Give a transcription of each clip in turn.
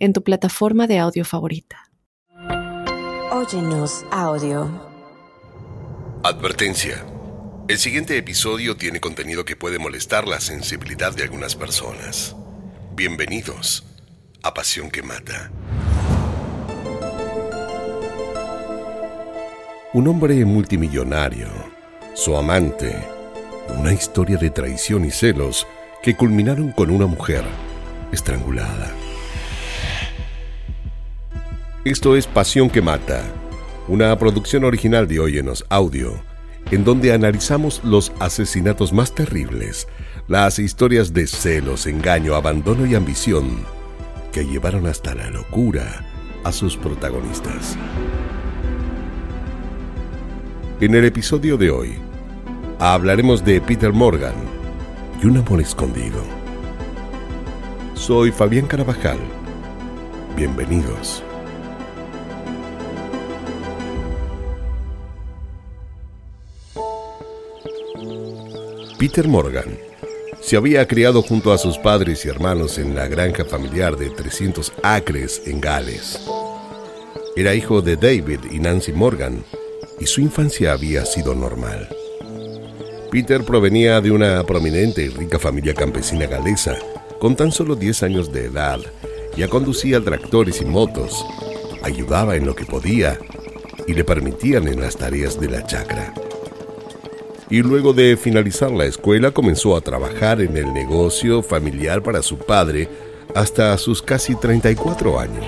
en tu plataforma de audio favorita. Óyenos audio. Advertencia. El siguiente episodio tiene contenido que puede molestar la sensibilidad de algunas personas. Bienvenidos a Pasión que Mata. Un hombre multimillonario, su amante, una historia de traición y celos que culminaron con una mujer estrangulada. Esto es Pasión que Mata, una producción original de Óyenos Audio, en donde analizamos los asesinatos más terribles, las historias de celos, engaño, abandono y ambición que llevaron hasta la locura a sus protagonistas. En el episodio de hoy, hablaremos de Peter Morgan y un amor escondido. Soy Fabián Carabajal. Bienvenidos. Peter Morgan se había criado junto a sus padres y hermanos en la granja familiar de 300 acres en Gales. Era hijo de David y Nancy Morgan y su infancia había sido normal. Peter provenía de una prominente y rica familia campesina galesa, con tan solo 10 años de edad, ya conducía tractores y motos, ayudaba en lo que podía y le permitían en las tareas de la chacra y luego de finalizar la escuela comenzó a trabajar en el negocio familiar para su padre hasta sus casi 34 años.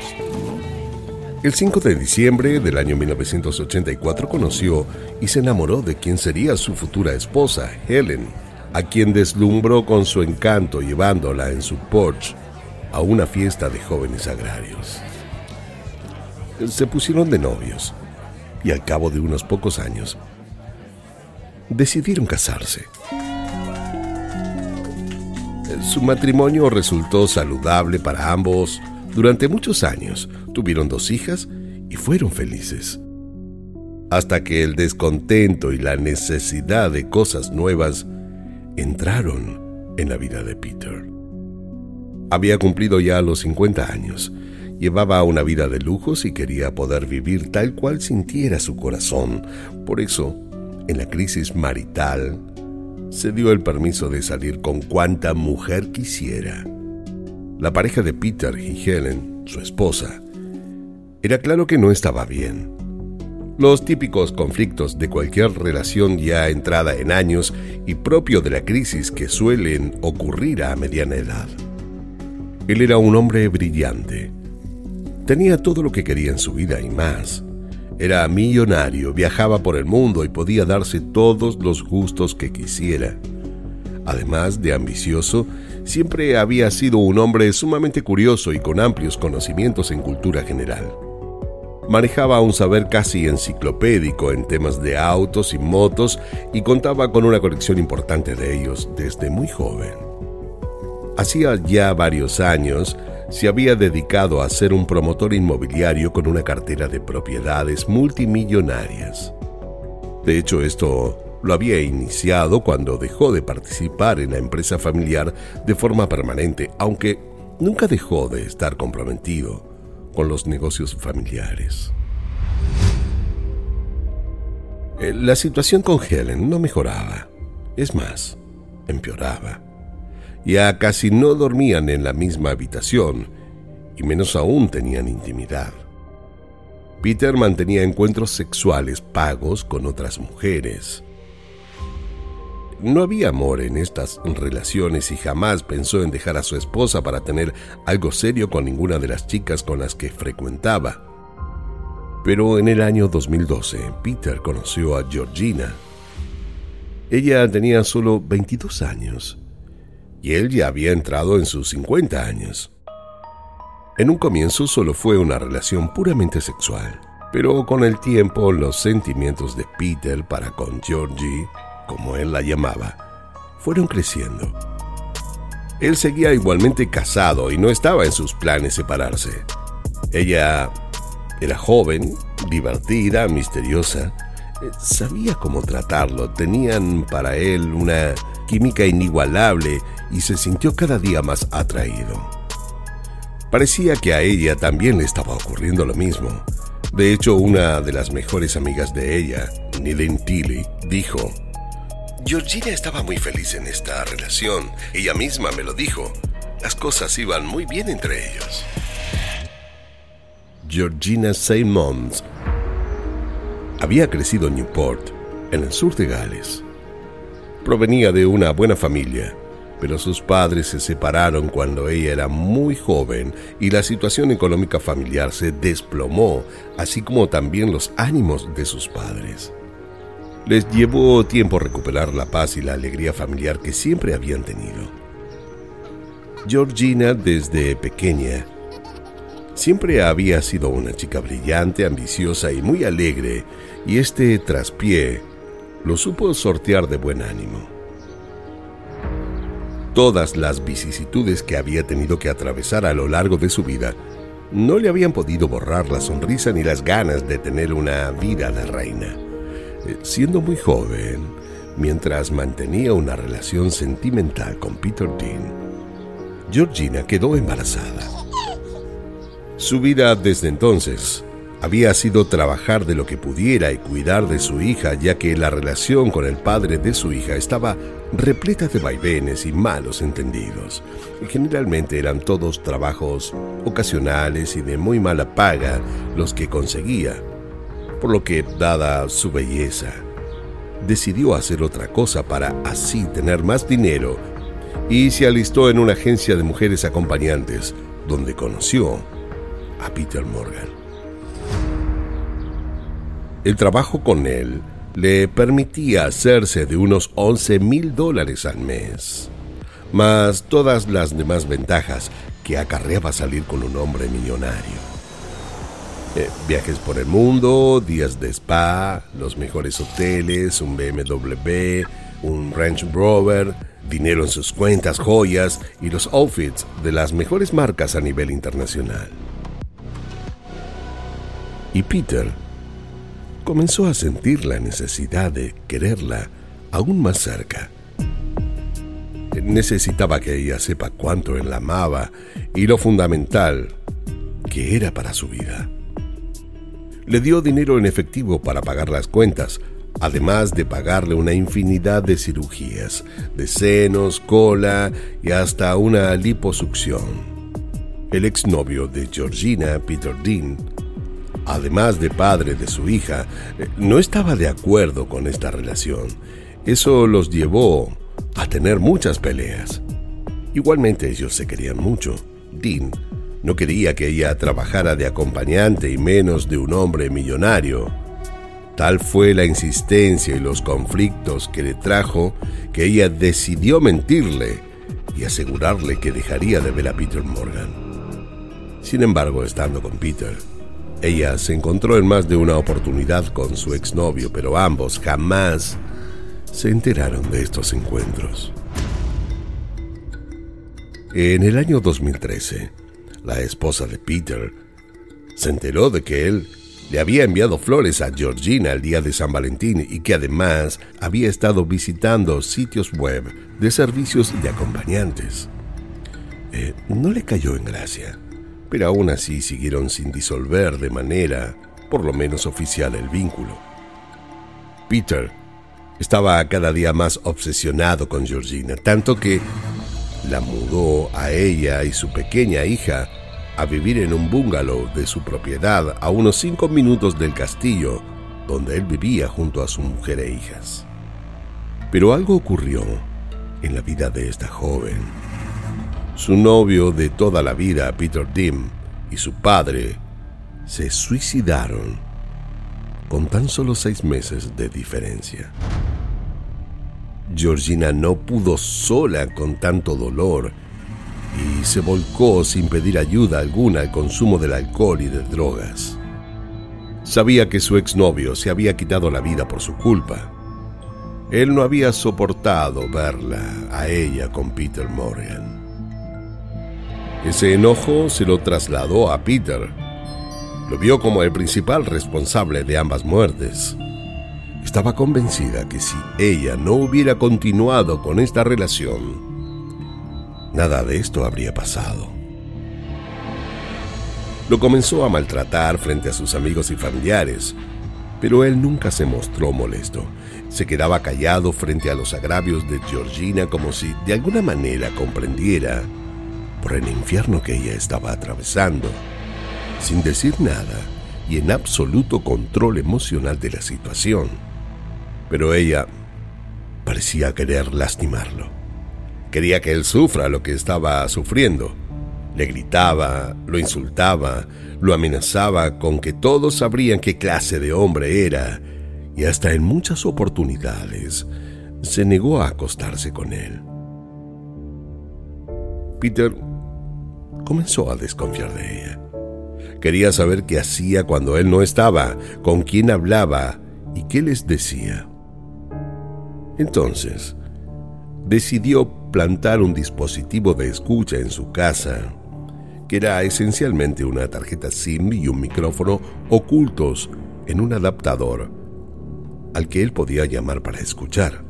El 5 de diciembre del año 1984 conoció y se enamoró de quien sería su futura esposa, Helen, a quien deslumbró con su encanto llevándola en su Porsche a una fiesta de jóvenes agrarios. Se pusieron de novios y al cabo de unos pocos años decidieron casarse. Su matrimonio resultó saludable para ambos. Durante muchos años tuvieron dos hijas y fueron felices. Hasta que el descontento y la necesidad de cosas nuevas entraron en la vida de Peter. Había cumplido ya los 50 años, llevaba una vida de lujos y quería poder vivir tal cual sintiera su corazón. Por eso en la crisis marital, se dio el permiso de salir con cuanta mujer quisiera. La pareja de Peter y Helen, su esposa, era claro que no estaba bien. Los típicos conflictos de cualquier relación ya entrada en años y propio de la crisis que suelen ocurrir a mediana edad. Él era un hombre brillante. Tenía todo lo que quería en su vida y más. Era millonario, viajaba por el mundo y podía darse todos los gustos que quisiera. Además de ambicioso, siempre había sido un hombre sumamente curioso y con amplios conocimientos en cultura general. Manejaba un saber casi enciclopédico en temas de autos y motos y contaba con una colección importante de ellos desde muy joven. Hacía ya varios años se había dedicado a ser un promotor inmobiliario con una cartera de propiedades multimillonarias. De hecho, esto lo había iniciado cuando dejó de participar en la empresa familiar de forma permanente, aunque nunca dejó de estar comprometido con los negocios familiares. Eh, la situación con Helen no mejoraba, es más, empeoraba. Ya casi no dormían en la misma habitación, y menos aún tenían intimidad. Peter mantenía encuentros sexuales pagos con otras mujeres. No había amor en estas relaciones y jamás pensó en dejar a su esposa para tener algo serio con ninguna de las chicas con las que frecuentaba. Pero en el año 2012, Peter conoció a Georgina. Ella tenía solo 22 años y él ya había entrado en sus 50 años. En un comienzo solo fue una relación puramente sexual, pero con el tiempo los sentimientos de Peter para con Georgie, como él la llamaba, fueron creciendo. Él seguía igualmente casado y no estaba en sus planes separarse. Ella era joven, divertida, misteriosa. Eh, sabía cómo tratarlo. Tenían para él una química inigualable y se sintió cada día más atraído. Parecía que a ella también le estaba ocurriendo lo mismo. De hecho, una de las mejores amigas de ella, Nilin Tilly, dijo, Georgina estaba muy feliz en esta relación. Ella misma me lo dijo. Las cosas iban muy bien entre ellos. Georgina Simons había crecido en Newport, en el sur de Gales. Provenía de una buena familia pero sus padres se separaron cuando ella era muy joven y la situación económica familiar se desplomó, así como también los ánimos de sus padres. Les llevó tiempo recuperar la paz y la alegría familiar que siempre habían tenido. Georgina desde pequeña siempre había sido una chica brillante, ambiciosa y muy alegre, y este traspié lo supo sortear de buen ánimo. Todas las vicisitudes que había tenido que atravesar a lo largo de su vida no le habían podido borrar la sonrisa ni las ganas de tener una vida de reina. Eh, siendo muy joven, mientras mantenía una relación sentimental con Peter Dean, Georgina quedó embarazada. Su vida desde entonces había sido trabajar de lo que pudiera y cuidar de su hija, ya que la relación con el padre de su hija estaba repleta de vaivenes y malos entendidos. Generalmente eran todos trabajos ocasionales y de muy mala paga los que conseguía, por lo que, dada su belleza, decidió hacer otra cosa para así tener más dinero y se alistó en una agencia de mujeres acompañantes, donde conoció a Peter Morgan. El trabajo con él le permitía hacerse de unos 11 mil dólares al mes, más todas las demás ventajas que acarreaba salir con un hombre millonario. Eh, viajes por el mundo, días de spa, los mejores hoteles, un BMW, un Range Rover, dinero en sus cuentas, joyas y los outfits de las mejores marcas a nivel internacional. Y Peter comenzó a sentir la necesidad de quererla aún más cerca. Necesitaba que ella sepa cuánto él la amaba y lo fundamental que era para su vida. Le dio dinero en efectivo para pagar las cuentas, además de pagarle una infinidad de cirugías, de senos, cola y hasta una liposucción. El exnovio de Georgina, Peter Dean, además de padre de su hija, eh, no estaba de acuerdo con esta relación. Eso los llevó a tener muchas peleas. Igualmente ellos se querían mucho. Dean no quería que ella trabajara de acompañante y menos de un hombre millonario. Tal fue la insistencia y los conflictos que le trajo que ella decidió mentirle y asegurarle que dejaría de ver a Peter Morgan. Sin embargo, estando con Peter, ella se encontró en más de una oportunidad con su exnovio, pero ambos jamás se enteraron de estos encuentros. En el año 2013, la esposa de Peter se enteró de que él le había enviado flores a Georgina el día de San Valentín y que además había estado visitando sitios web de servicios de acompañantes. Eh, no le cayó en gracia pero aún así siguieron sin disolver de manera, por lo menos oficial, el vínculo. Peter estaba cada día más obsesionado con Georgina, tanto que la mudó a ella y su pequeña hija a vivir en un bungalow de su propiedad a unos cinco minutos del castillo donde él vivía junto a su mujer e hijas. Pero algo ocurrió en la vida de esta joven su novio de toda la vida, Peter Dim, y su padre se suicidaron con tan solo seis meses de diferencia. Georgina no pudo sola con tanto dolor y se volcó sin pedir ayuda alguna al consumo del alcohol y de drogas. Sabía que su exnovio se había quitado la vida por su culpa. Él no había soportado verla a ella con Peter Morgan. Ese enojo se lo trasladó a Peter. Lo vio como el principal responsable de ambas muertes. Estaba convencida que si ella no hubiera continuado con esta relación, nada de esto habría pasado. Lo comenzó a maltratar frente a sus amigos y familiares, pero él nunca se mostró molesto. Se quedaba callado frente a los agravios de Georgina como si de alguna manera comprendiera por el infierno que ella estaba atravesando, sin decir nada y en absoluto control emocional de la situación. Pero ella parecía querer lastimarlo. Quería que él sufra lo que estaba sufriendo. Le gritaba, lo insultaba, lo amenazaba con que todos sabrían qué clase de hombre era y hasta en muchas oportunidades se negó a acostarse con él. Peter comenzó a desconfiar de ella. Quería saber qué hacía cuando él no estaba, con quién hablaba y qué les decía. Entonces, decidió plantar un dispositivo de escucha en su casa, que era esencialmente una tarjeta SIM y un micrófono ocultos en un adaptador al que él podía llamar para escuchar.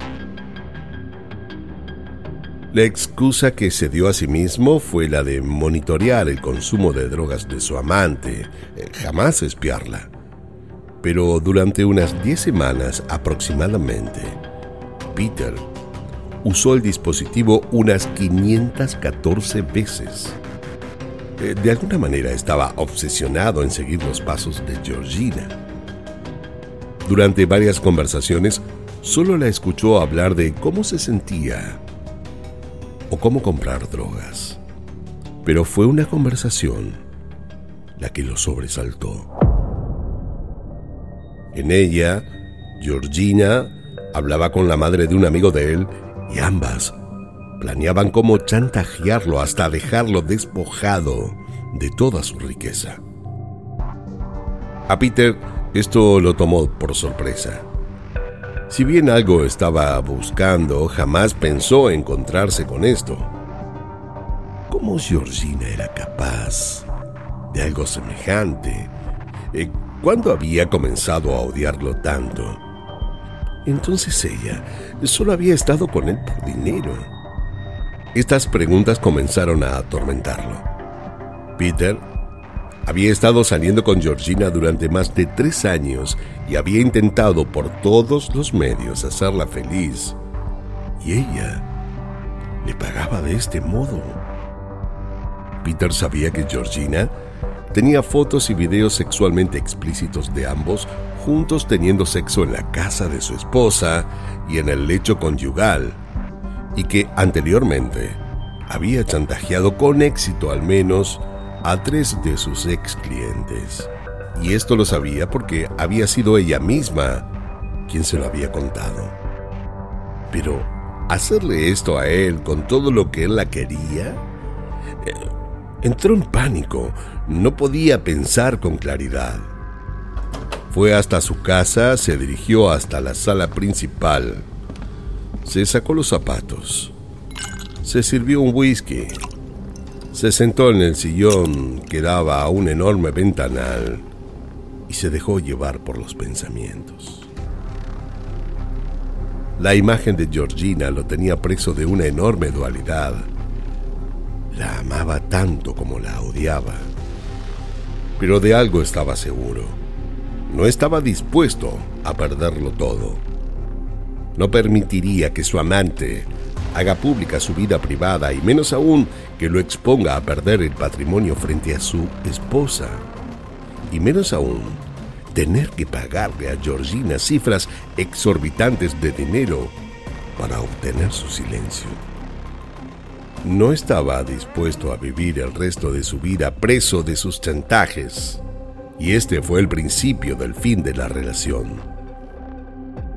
La excusa que se dio a sí mismo fue la de monitorear el consumo de drogas de su amante, eh, jamás espiarla. Pero durante unas 10 semanas aproximadamente, Peter usó el dispositivo unas 514 veces. Eh, de alguna manera estaba obsesionado en seguir los pasos de Georgina. Durante varias conversaciones, solo la escuchó hablar de cómo se sentía o cómo comprar drogas. Pero fue una conversación la que lo sobresaltó. En ella, Georgina hablaba con la madre de un amigo de él y ambas planeaban cómo chantajearlo hasta dejarlo despojado de toda su riqueza. A Peter esto lo tomó por sorpresa. Si bien algo estaba buscando, jamás pensó encontrarse con esto. ¿Cómo Georgina era capaz de algo semejante? Eh, ¿Cuándo había comenzado a odiarlo tanto? Entonces ella solo había estado con él por dinero. Estas preguntas comenzaron a atormentarlo. Peter había estado saliendo con Georgina durante más de tres años y había intentado por todos los medios hacerla feliz. Y ella le pagaba de este modo. Peter sabía que Georgina tenía fotos y videos sexualmente explícitos de ambos juntos teniendo sexo en la casa de su esposa y en el lecho conyugal, y que anteriormente había chantajeado con éxito al menos a tres de sus ex clientes. Y esto lo sabía porque había sido ella misma quien se lo había contado. Pero hacerle esto a él con todo lo que él la quería, eh, entró en pánico, no podía pensar con claridad. Fue hasta su casa, se dirigió hasta la sala principal. Se sacó los zapatos. Se sirvió un whisky. Se sentó en el sillón que daba a un enorme ventanal y se dejó llevar por los pensamientos. La imagen de Georgina lo tenía preso de una enorme dualidad. La amaba tanto como la odiaba. Pero de algo estaba seguro no estaba dispuesto a perderlo todo. No permitiría que su amante haga pública su vida privada y menos aún que lo exponga a perder el patrimonio frente a su esposa. Y menos aún tener que pagarle a Georgina cifras exorbitantes de dinero para obtener su silencio. No estaba dispuesto a vivir el resto de su vida preso de sus chantajes y este fue el principio del fin de la relación.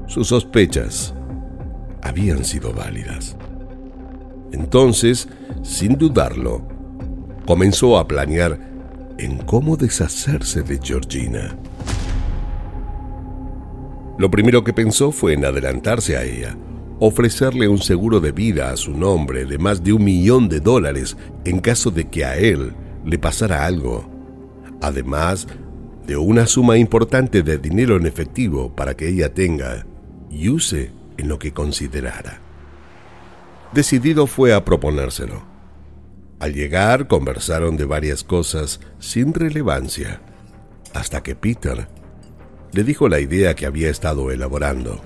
Sus sospechas habían sido válidas. Entonces, sin dudarlo, comenzó a planear en cómo deshacerse de Georgina. Lo primero que pensó fue en adelantarse a ella, ofrecerle un seguro de vida a su nombre de más de un millón de dólares en caso de que a él le pasara algo, además de una suma importante de dinero en efectivo para que ella tenga y use en lo que considerara. Decidido fue a proponérselo. Al llegar conversaron de varias cosas sin relevancia, hasta que Peter le dijo la idea que había estado elaborando.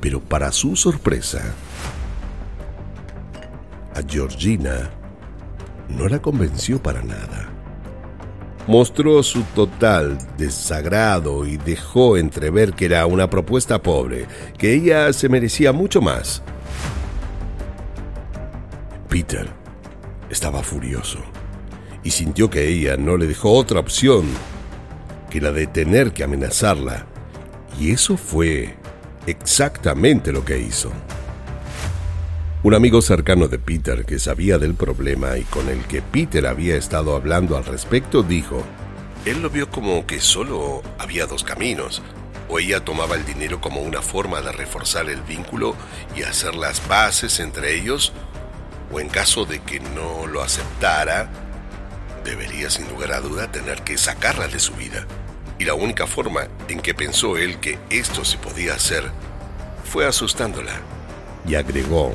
Pero para su sorpresa, a Georgina no la convenció para nada. Mostró su total desagrado y dejó entrever que era una propuesta pobre, que ella se merecía mucho más. Peter estaba furioso y sintió que ella no le dejó otra opción que la de tener que amenazarla. Y eso fue exactamente lo que hizo. Un amigo cercano de Peter que sabía del problema y con el que Peter había estado hablando al respecto dijo, él lo vio como que solo había dos caminos, o ella tomaba el dinero como una forma de reforzar el vínculo y hacer las bases entre ellos, o en caso de que no lo aceptara, debería sin lugar a duda tener que sacarla de su vida. Y la única forma en que pensó él que esto se podía hacer fue asustándola. Y agregó,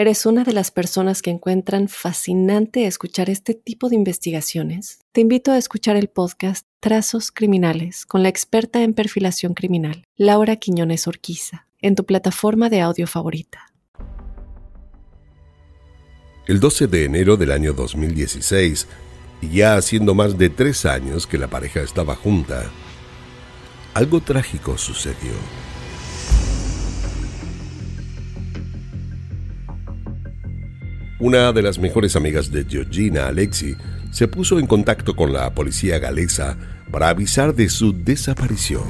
¿Eres una de las personas que encuentran fascinante escuchar este tipo de investigaciones? Te invito a escuchar el podcast Trazos Criminales con la experta en perfilación criminal, Laura Quiñones Orquiza, en tu plataforma de audio favorita. El 12 de enero del año 2016, y ya haciendo más de tres años que la pareja estaba junta, algo trágico sucedió. Una de las mejores amigas de Georgina, Alexi, se puso en contacto con la policía galesa para avisar de su desaparición.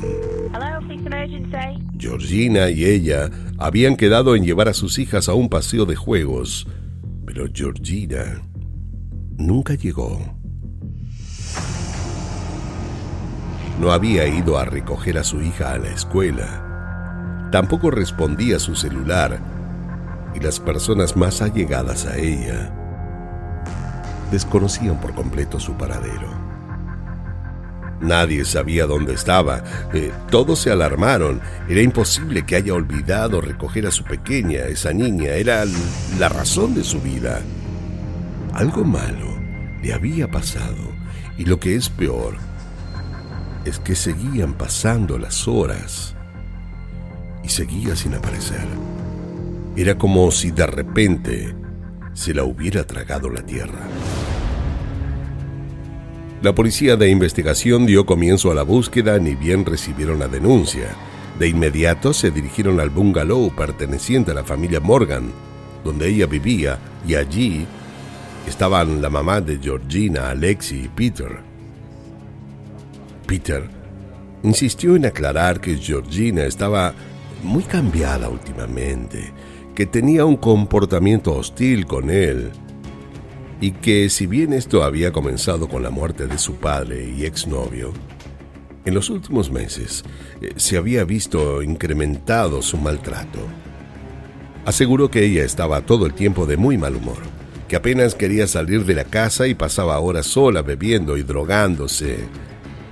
Georgina y ella habían quedado en llevar a sus hijas a un paseo de juegos, pero Georgina nunca llegó. No había ido a recoger a su hija a la escuela. Tampoco respondía a su celular y las personas más allegadas a ella desconocían por completo su paradero. Nadie sabía dónde estaba, eh, todos se alarmaron, era imposible que haya olvidado recoger a su pequeña, esa niña, era la razón de su vida. Algo malo le había pasado y lo que es peor es que seguían pasando las horas y seguía sin aparecer. Era como si de repente se la hubiera tragado la tierra. La policía de investigación dio comienzo a la búsqueda ni bien recibieron la denuncia. De inmediato se dirigieron al bungalow perteneciente a la familia Morgan, donde ella vivía, y allí estaban la mamá de Georgina, Alexi y Peter. Peter insistió en aclarar que Georgina estaba muy cambiada últimamente que tenía un comportamiento hostil con él y que si bien esto había comenzado con la muerte de su padre y exnovio, en los últimos meses eh, se había visto incrementado su maltrato. Aseguró que ella estaba todo el tiempo de muy mal humor, que apenas quería salir de la casa y pasaba horas sola bebiendo y drogándose,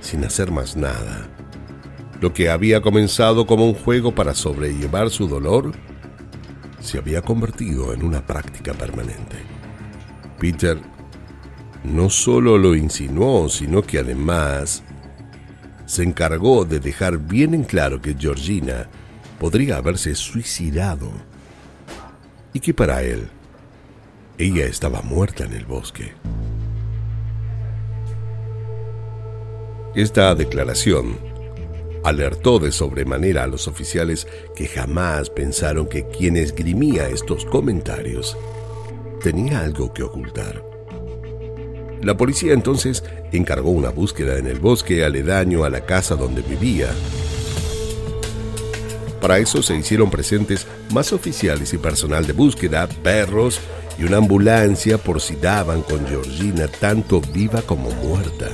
sin hacer más nada. Lo que había comenzado como un juego para sobrellevar su dolor se había convertido en una práctica permanente. Peter no solo lo insinuó, sino que además se encargó de dejar bien en claro que Georgina podría haberse suicidado y que para él ella estaba muerta en el bosque. Esta declaración alertó de sobremanera a los oficiales que jamás pensaron que quien esgrimía estos comentarios tenía algo que ocultar. La policía entonces encargó una búsqueda en el bosque aledaño a la casa donde vivía. Para eso se hicieron presentes más oficiales y personal de búsqueda, perros y una ambulancia por si daban con Georgina tanto viva como muerta.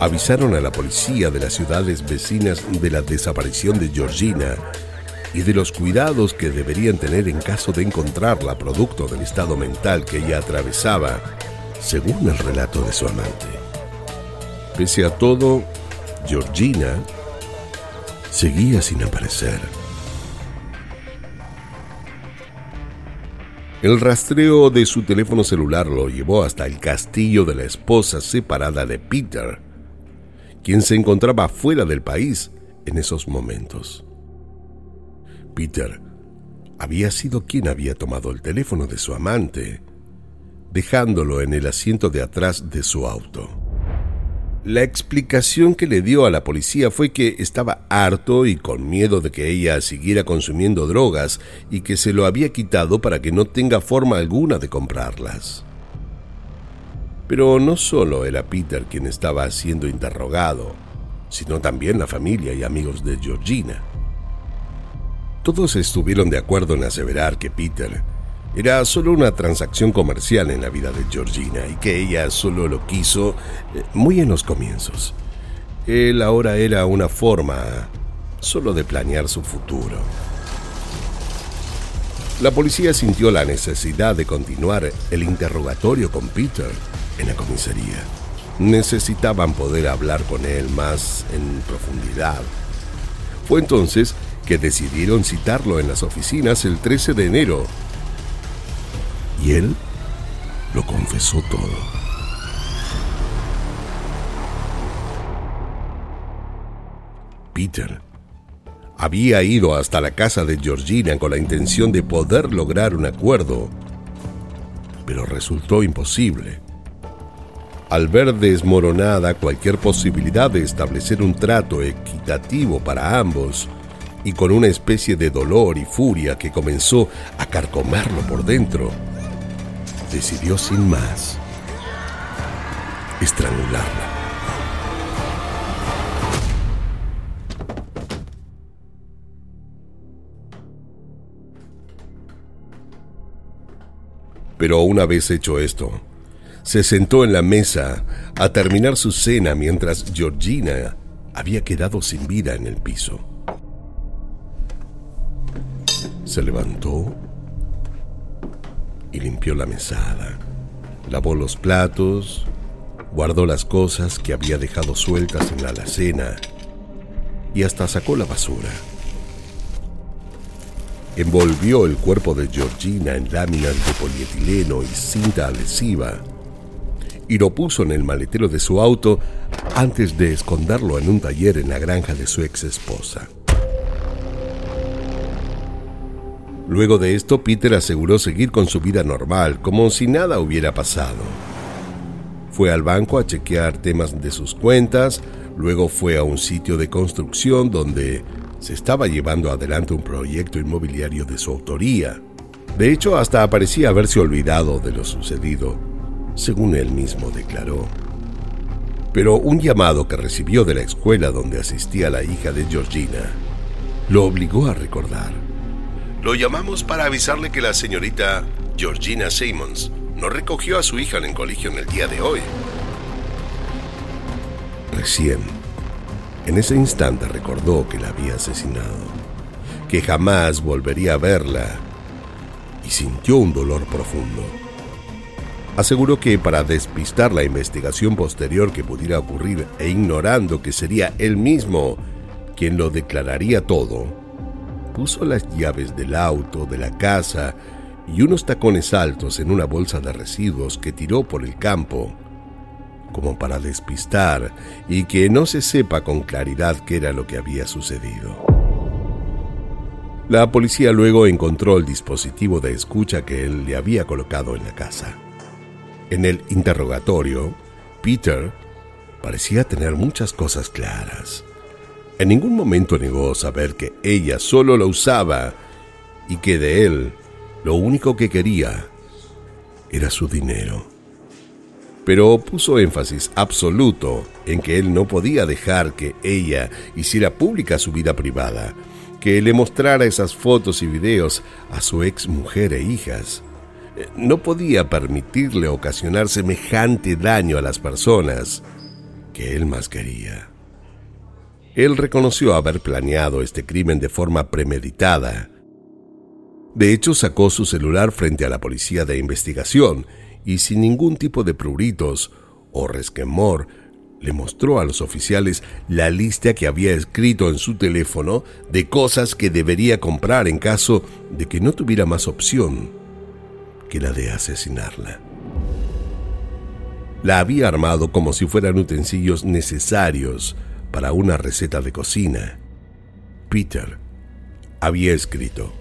Avisaron a la policía de las ciudades vecinas de la desaparición de Georgina y de los cuidados que deberían tener en caso de encontrarla producto del estado mental que ella atravesaba según el relato de su amante. Pese a todo, Georgina seguía sin aparecer. El rastreo de su teléfono celular lo llevó hasta el castillo de la esposa separada de Peter, quien se encontraba fuera del país en esos momentos. Peter había sido quien había tomado el teléfono de su amante dejándolo en el asiento de atrás de su auto. La explicación que le dio a la policía fue que estaba harto y con miedo de que ella siguiera consumiendo drogas y que se lo había quitado para que no tenga forma alguna de comprarlas. Pero no solo era Peter quien estaba siendo interrogado, sino también la familia y amigos de Georgina. Todos estuvieron de acuerdo en aseverar que Peter era solo una transacción comercial en la vida de Georgina y que ella solo lo quiso eh, muy en los comienzos. Él ahora era una forma solo de planear su futuro. La policía sintió la necesidad de continuar el interrogatorio con Peter en la comisaría. Necesitaban poder hablar con él más en profundidad. Fue entonces que decidieron citarlo en las oficinas el 13 de enero y él lo confesó todo. Peter había ido hasta la casa de Georgina con la intención de poder lograr un acuerdo, pero resultó imposible. Al ver desmoronada cualquier posibilidad de establecer un trato equitativo para ambos, y con una especie de dolor y furia que comenzó a carcomerlo por dentro, decidió sin más estrangularla. Pero una vez hecho esto, se sentó en la mesa a terminar su cena mientras Georgina había quedado sin vida en el piso. Se levantó y limpió la mesada. Lavó los platos, guardó las cosas que había dejado sueltas en la alacena y hasta sacó la basura. Envolvió el cuerpo de Georgina en láminas de polietileno y cinta adhesiva y lo puso en el maletero de su auto antes de esconderlo en un taller en la granja de su ex esposa. Luego de esto, Peter aseguró seguir con su vida normal, como si nada hubiera pasado. Fue al banco a chequear temas de sus cuentas, luego fue a un sitio de construcción donde se estaba llevando adelante un proyecto inmobiliario de su autoría. De hecho, hasta parecía haberse olvidado de lo sucedido, según él mismo declaró. Pero un llamado que recibió de la escuela donde asistía la hija de Georgina lo obligó a recordar. Lo llamamos para avisarle que la señorita Georgina Simmons no recogió a su hija en el colegio en el día de hoy. Recién, en ese instante recordó que la había asesinado, que jamás volvería a verla y sintió un dolor profundo. Aseguró que para despistar la investigación posterior que pudiera ocurrir e ignorando que sería él mismo quien lo declararía todo, puso las llaves del auto, de la casa y unos tacones altos en una bolsa de residuos que tiró por el campo, como para despistar y que no se sepa con claridad qué era lo que había sucedido. La policía luego encontró el dispositivo de escucha que él le había colocado en la casa. En el interrogatorio, Peter parecía tener muchas cosas claras. En ningún momento negó saber que ella solo lo usaba y que de él lo único que quería era su dinero. Pero puso énfasis absoluto en que él no podía dejar que ella hiciera pública su vida privada, que le mostrara esas fotos y videos a su ex mujer e hijas. No podía permitirle ocasionar semejante daño a las personas que él más quería. Él reconoció haber planeado este crimen de forma premeditada. De hecho, sacó su celular frente a la policía de investigación y sin ningún tipo de pruritos o resquemor, le mostró a los oficiales la lista que había escrito en su teléfono de cosas que debería comprar en caso de que no tuviera más opción que la de asesinarla. La había armado como si fueran utensilios necesarios para una receta de cocina. Peter había escrito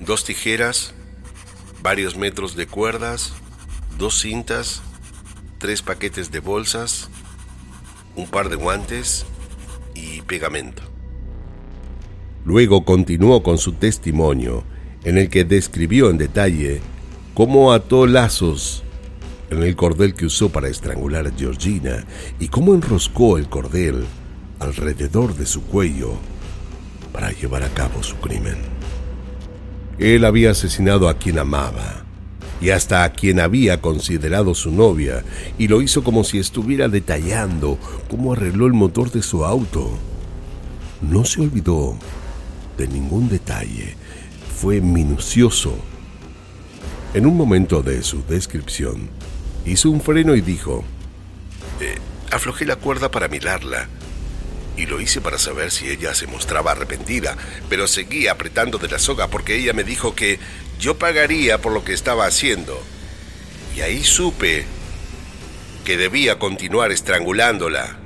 dos tijeras, varios metros de cuerdas, dos cintas, tres paquetes de bolsas, un par de guantes y pegamento. Luego continuó con su testimonio, en el que describió en detalle cómo ató lazos en el cordel que usó para estrangular a Georgina y cómo enroscó el cordel alrededor de su cuello para llevar a cabo su crimen. Él había asesinado a quien amaba y hasta a quien había considerado su novia, y lo hizo como si estuviera detallando cómo arregló el motor de su auto. No se olvidó de ningún detalle, fue minucioso. En un momento de su descripción, hizo un freno y dijo, eh, aflojé la cuerda para mirarla y lo hice para saber si ella se mostraba arrepentida, pero seguí apretando de la soga porque ella me dijo que yo pagaría por lo que estaba haciendo. Y ahí supe que debía continuar estrangulándola.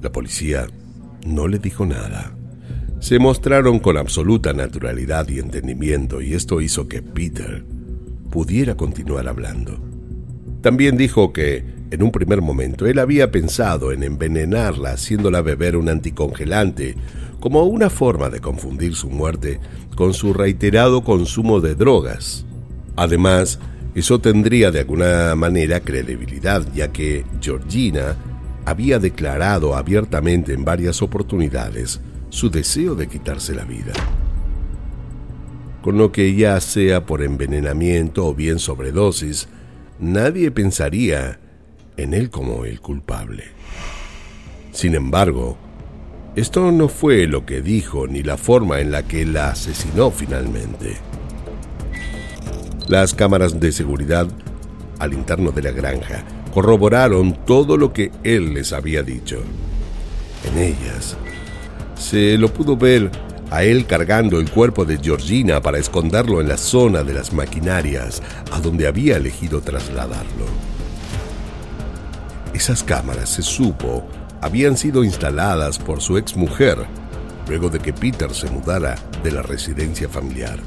La policía no le dijo nada. Se mostraron con absoluta naturalidad y entendimiento y esto hizo que Peter pudiera continuar hablando. También dijo que en un primer momento él había pensado en envenenarla haciéndola beber un anticongelante, como una forma de confundir su muerte con su reiterado consumo de drogas. Además, eso tendría de alguna manera credibilidad, ya que Georgina había declarado abiertamente en varias oportunidades su deseo de quitarse la vida. Con lo que ya sea por envenenamiento o bien sobredosis, nadie pensaría en él como el culpable. Sin embargo, esto no fue lo que dijo ni la forma en la que la asesinó finalmente. Las cámaras de seguridad al interno de la granja corroboraron todo lo que él les había dicho. En ellas se lo pudo ver a él cargando el cuerpo de Georgina para esconderlo en la zona de las maquinarias a donde había elegido trasladarlo. Esas cámaras, se supo, habían sido instaladas por su exmujer luego de que Peter se mudara de la residencia familiar.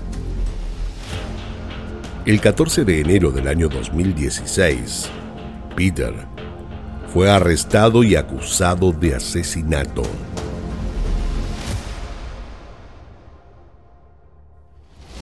El 14 de enero del año 2016, Peter fue arrestado y acusado de asesinato.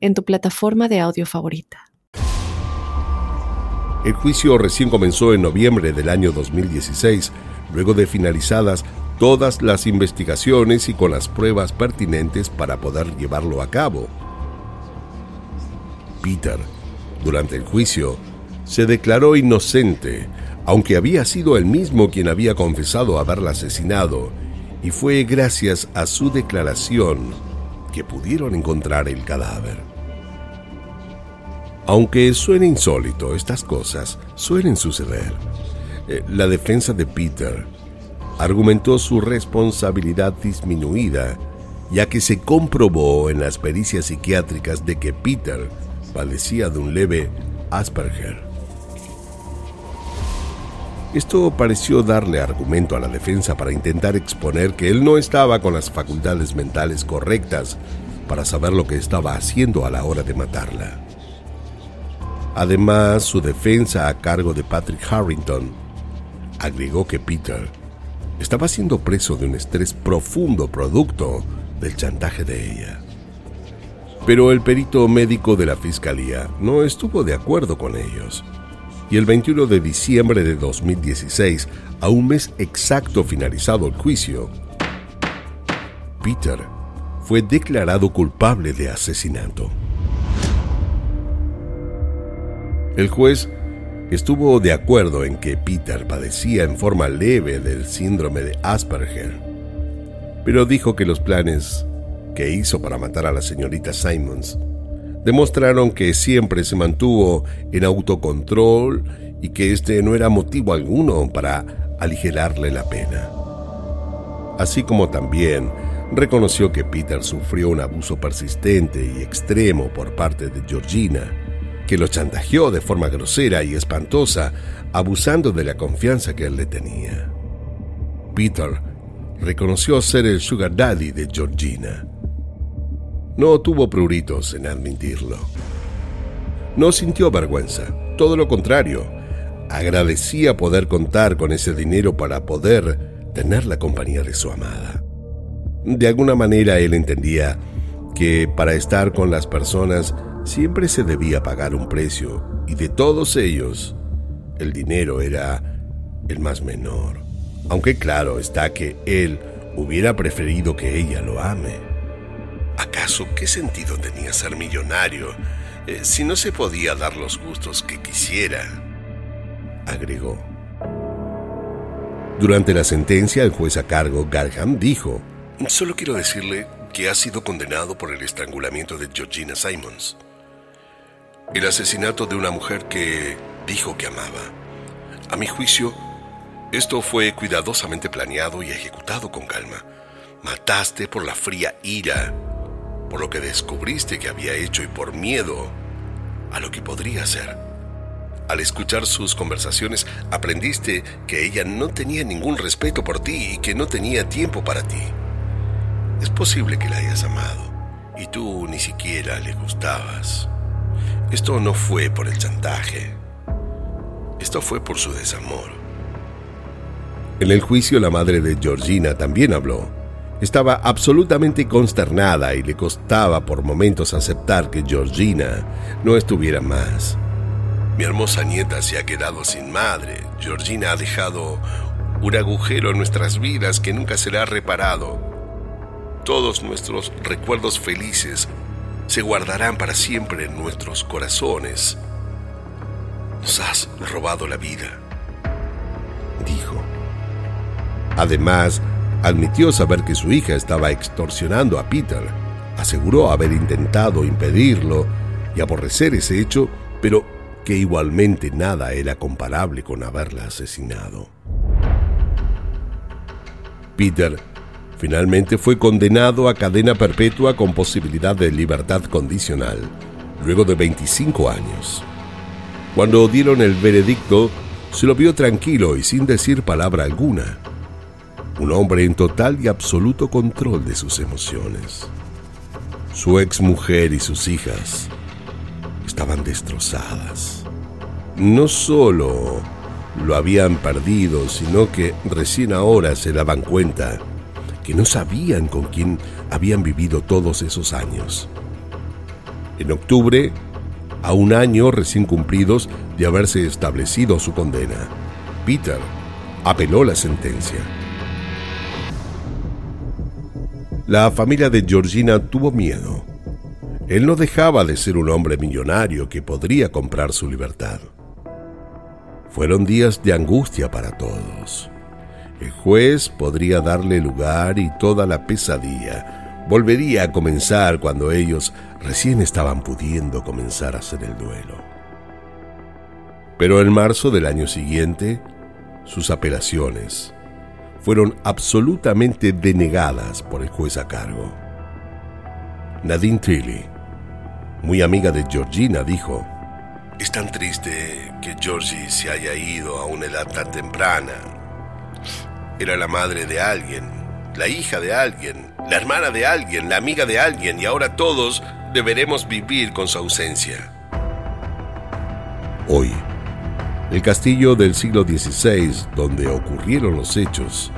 en tu plataforma de audio favorita. El juicio recién comenzó en noviembre del año 2016, luego de finalizadas todas las investigaciones y con las pruebas pertinentes para poder llevarlo a cabo. Peter, durante el juicio, se declaró inocente, aunque había sido él mismo quien había confesado haberla asesinado, y fue gracias a su declaración que pudieron encontrar el cadáver. Aunque suene insólito, estas cosas suelen suceder. Eh, la defensa de Peter argumentó su responsabilidad disminuida, ya que se comprobó en las pericias psiquiátricas de que Peter padecía de un leve Asperger. Esto pareció darle argumento a la defensa para intentar exponer que él no estaba con las facultades mentales correctas para saber lo que estaba haciendo a la hora de matarla. Además, su defensa a cargo de Patrick Harrington agregó que Peter estaba siendo preso de un estrés profundo producto del chantaje de ella. Pero el perito médico de la fiscalía no estuvo de acuerdo con ellos. Y el 21 de diciembre de 2016, a un mes exacto finalizado el juicio, Peter fue declarado culpable de asesinato. El juez estuvo de acuerdo en que Peter padecía en forma leve del síndrome de Asperger, pero dijo que los planes que hizo para matar a la señorita Simons demostraron que siempre se mantuvo en autocontrol y que este no era motivo alguno para aligerarle la pena. Así como también reconoció que Peter sufrió un abuso persistente y extremo por parte de Georgina, que lo chantajeó de forma grosera y espantosa, abusando de la confianza que él le tenía. Peter reconoció ser el sugar daddy de Georgina. No tuvo pruritos en admitirlo. No sintió vergüenza, todo lo contrario. Agradecía poder contar con ese dinero para poder tener la compañía de su amada. De alguna manera él entendía que para estar con las personas siempre se debía pagar un precio y de todos ellos el dinero era el más menor. Aunque claro está que él hubiera preferido que ella lo ame. ¿Acaso qué sentido tenía ser millonario eh, si no se podía dar los gustos que quisiera? agregó. Durante la sentencia, el juez a cargo, Garham, dijo, Solo quiero decirle que ha sido condenado por el estrangulamiento de Georgina Simons el asesinato de una mujer que dijo que amaba. A mi juicio, esto fue cuidadosamente planeado y ejecutado con calma. Mataste por la fría ira, por lo que descubriste que había hecho y por miedo a lo que podría ser. Al escuchar sus conversaciones, aprendiste que ella no tenía ningún respeto por ti y que no tenía tiempo para ti. Es posible que la hayas amado y tú ni siquiera le gustabas. Esto no fue por el chantaje. Esto fue por su desamor. En el juicio la madre de Georgina también habló. Estaba absolutamente consternada y le costaba por momentos aceptar que Georgina no estuviera más. Mi hermosa nieta se ha quedado sin madre. Georgina ha dejado un agujero en nuestras vidas que nunca será reparado. Todos nuestros recuerdos felices se guardarán para siempre en nuestros corazones. Nos has robado la vida, dijo. Además, admitió saber que su hija estaba extorsionando a Peter. Aseguró haber intentado impedirlo y aborrecer ese hecho, pero que igualmente nada era comparable con haberla asesinado. Peter Finalmente fue condenado a cadena perpetua con posibilidad de libertad condicional, luego de 25 años. Cuando dieron el veredicto, se lo vio tranquilo y sin decir palabra alguna. Un hombre en total y absoluto control de sus emociones. Su ex mujer y sus hijas estaban destrozadas. No solo lo habían perdido, sino que recién ahora se daban cuenta que no sabían con quién habían vivido todos esos años. En octubre, a un año recién cumplidos de haberse establecido su condena, Peter apeló la sentencia. La familia de Georgina tuvo miedo. Él no dejaba de ser un hombre millonario que podría comprar su libertad. Fueron días de angustia para todos. El juez podría darle lugar y toda la pesadilla volvería a comenzar cuando ellos recién estaban pudiendo comenzar a hacer el duelo. Pero en marzo del año siguiente, sus apelaciones fueron absolutamente denegadas por el juez a cargo. Nadine Tilly, muy amiga de Georgina, dijo, Es tan triste que Georgie se haya ido a una edad tan temprana. Era la madre de alguien, la hija de alguien, la hermana de alguien, la amiga de alguien, y ahora todos deberemos vivir con su ausencia. Hoy, el castillo del siglo XVI, donde ocurrieron los hechos,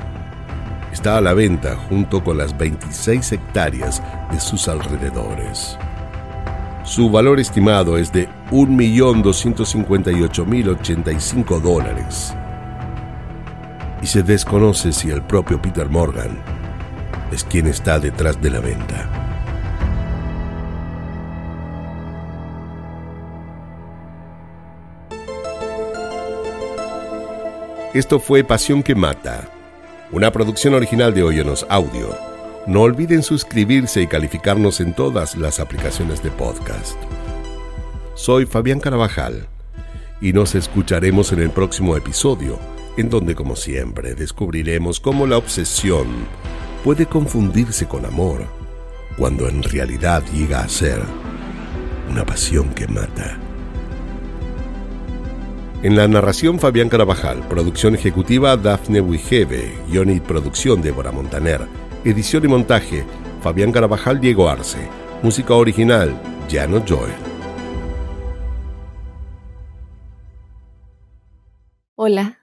está a la venta junto con las 26 hectáreas de sus alrededores. Su valor estimado es de 1.258.085 dólares. Y se desconoce si el propio Peter Morgan es quien está detrás de la venta. Esto fue Pasión que Mata, una producción original de Oyonos Audio. No olviden suscribirse y calificarnos en todas las aplicaciones de podcast. Soy Fabián Carabajal y nos escucharemos en el próximo episodio, en donde como siempre descubriremos cómo la obsesión puede confundirse con amor, cuando en realidad llega a ser una pasión que mata. En la narración Fabián Carabajal, producción ejecutiva Dafne Wigebe, guion y producción Débora Montaner, edición y montaje Fabián Carabajal Diego Arce, música original Jano Joy. Hola,